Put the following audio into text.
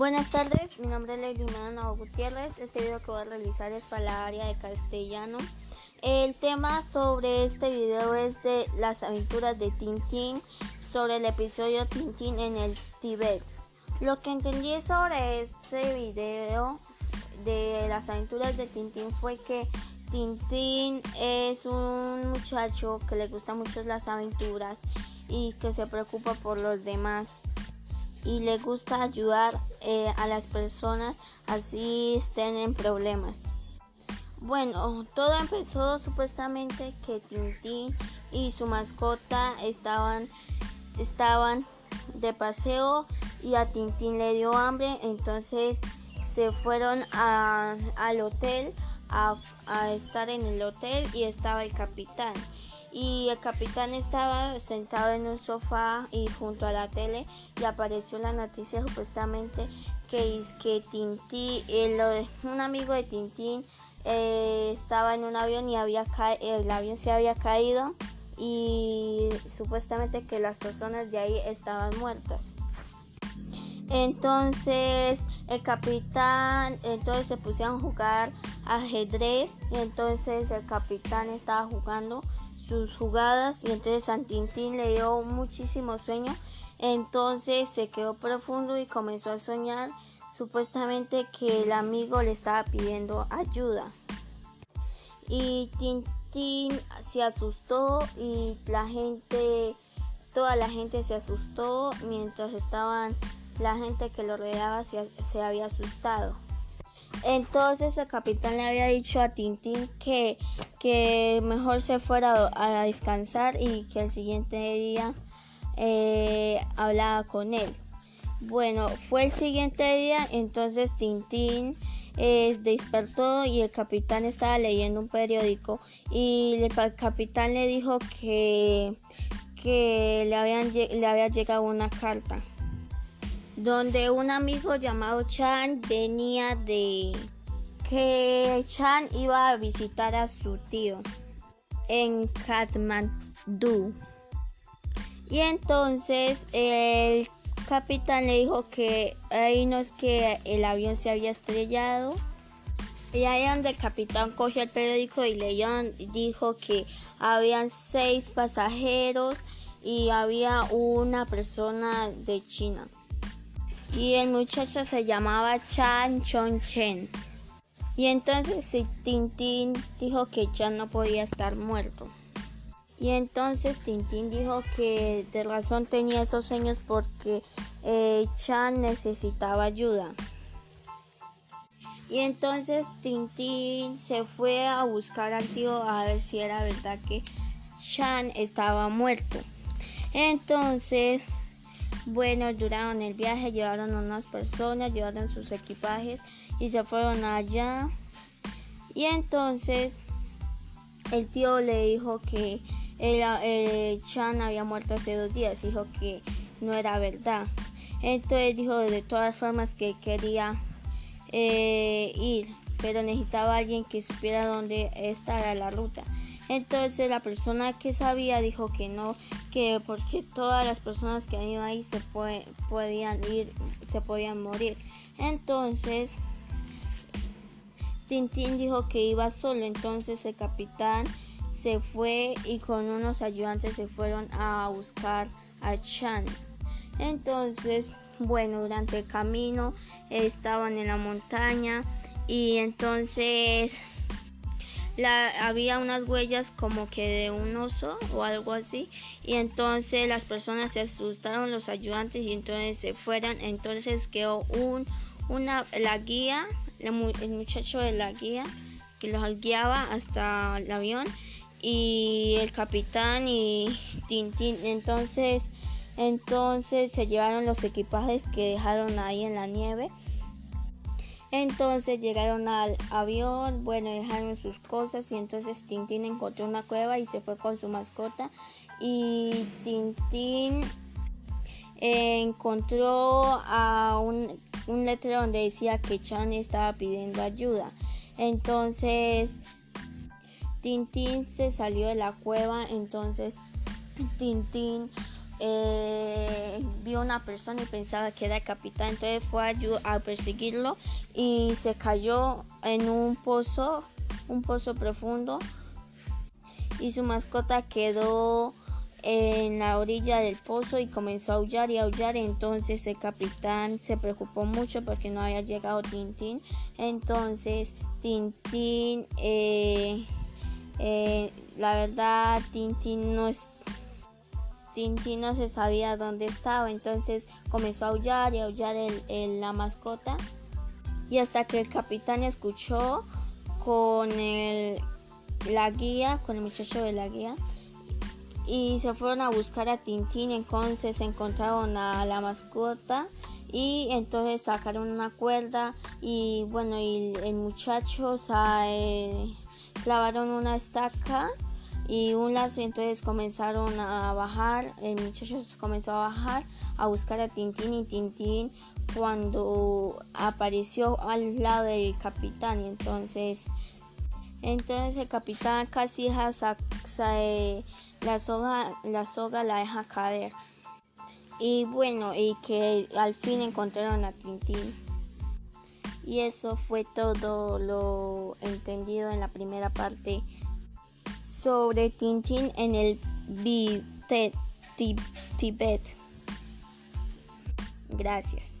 Buenas tardes, mi nombre es Nava Gutiérrez. Este video que voy a realizar es para la área de castellano. El tema sobre este video es de las aventuras de Tintín sobre el episodio Tintín en el Tíbet. Lo que entendí sobre este video de las aventuras de Tintín fue que Tintín es un muchacho que le gustan mucho las aventuras y que se preocupa por los demás y le gusta ayudar eh, a las personas así estén en problemas. Bueno, todo empezó supuestamente que Tintín y su mascota estaban, estaban de paseo y a Tintín le dio hambre, entonces se fueron al hotel a, a estar en el hotel y estaba el capitán y el capitán estaba sentado en un sofá y junto a la tele y apareció la noticia supuestamente que es que Tintín, un amigo de Tintín eh, estaba en un avión y había el avión se había caído y supuestamente que las personas de ahí estaban muertas. Entonces el capitán, entonces se pusieron a jugar ajedrez y entonces el capitán estaba jugando sus jugadas y entonces San Tintín le dio muchísimo sueño. Entonces se quedó profundo y comenzó a soñar supuestamente que el amigo le estaba pidiendo ayuda. Y Tintín se asustó y la gente, toda la gente se asustó mientras estaban, la gente que lo rodeaba se, se había asustado. Entonces el capitán le había dicho a Tintín que, que mejor se fuera a descansar y que el siguiente día eh, hablaba con él. Bueno, fue el siguiente día, entonces Tintín eh, despertó y el capitán estaba leyendo un periódico y el capitán le dijo que, que le, habían, le había llegado una carta donde un amigo llamado Chan venía de que Chan iba a visitar a su tío en Kathmandu. Y entonces el capitán le dijo que ahí no es que el avión se había estrellado. Y ahí donde el capitán cogió el periódico y leyó, dijo que habían seis pasajeros y había una persona de China y el muchacho se llamaba Chan Chon Chen. Y entonces Tintín dijo que Chan no podía estar muerto. Y entonces Tintín dijo que de razón tenía esos sueños porque eh, Chan necesitaba ayuda. Y entonces Tintín se fue a buscar al tío a ver si era verdad que Chan estaba muerto. Entonces bueno, duraron el viaje, llevaron unas personas, llevaron sus equipajes y se fueron allá. Y entonces el tío le dijo que el, Chan había muerto hace dos días, dijo que no era verdad. Entonces dijo de todas formas que quería eh, ir, pero necesitaba alguien que supiera dónde estaba la ruta. Entonces la persona que sabía dijo que no, que porque todas las personas que ido ahí se podían ir, se podían morir. Entonces Tintín dijo que iba solo, entonces el capitán se fue y con unos ayudantes se fueron a buscar a Chan. Entonces, bueno, durante el camino estaban en la montaña y entonces había unas huellas como que de un oso o algo así y entonces las personas se asustaron los ayudantes y entonces se fueron entonces quedó un una la guía el muchacho de la guía que los guiaba hasta el avión y el capitán y Tintín. Entonces entonces se llevaron los equipajes que dejaron ahí en la nieve entonces llegaron al avión, bueno, dejaron sus cosas y entonces Tintín encontró una cueva y se fue con su mascota y Tintín encontró a un, un letrero donde decía que Chan estaba pidiendo ayuda. Entonces Tintín se salió de la cueva, entonces Tintín eh, vio una persona y pensaba que era el capitán, entonces fue a, a perseguirlo y se cayó en un pozo, un pozo profundo y su mascota quedó en la orilla del pozo y comenzó a aullar y aullar. Entonces el capitán se preocupó mucho porque no había llegado Tintín. Entonces Tintín, eh, eh, la verdad, Tintín no es Tintín no se sabía dónde estaba, entonces comenzó a aullar y aullar el, la mascota. Y hasta que el capitán escuchó con el, la guía, con el muchacho de la guía, y se fueron a buscar a Tintín, entonces encontraron a la mascota y entonces sacaron una cuerda y bueno, y el muchacho eh, clavaron una estaca y un lazo y entonces comenzaron a bajar, el muchacho comenzó a bajar a buscar a Tintín y Tintín cuando apareció al lado del capitán y entonces entonces el capitán casi eh, la soga, la soga la deja caer. Y bueno, y que al fin encontraron a Tintín. Y eso fue todo lo entendido en la primera parte sobre Tintín en el Tibet. Gracias.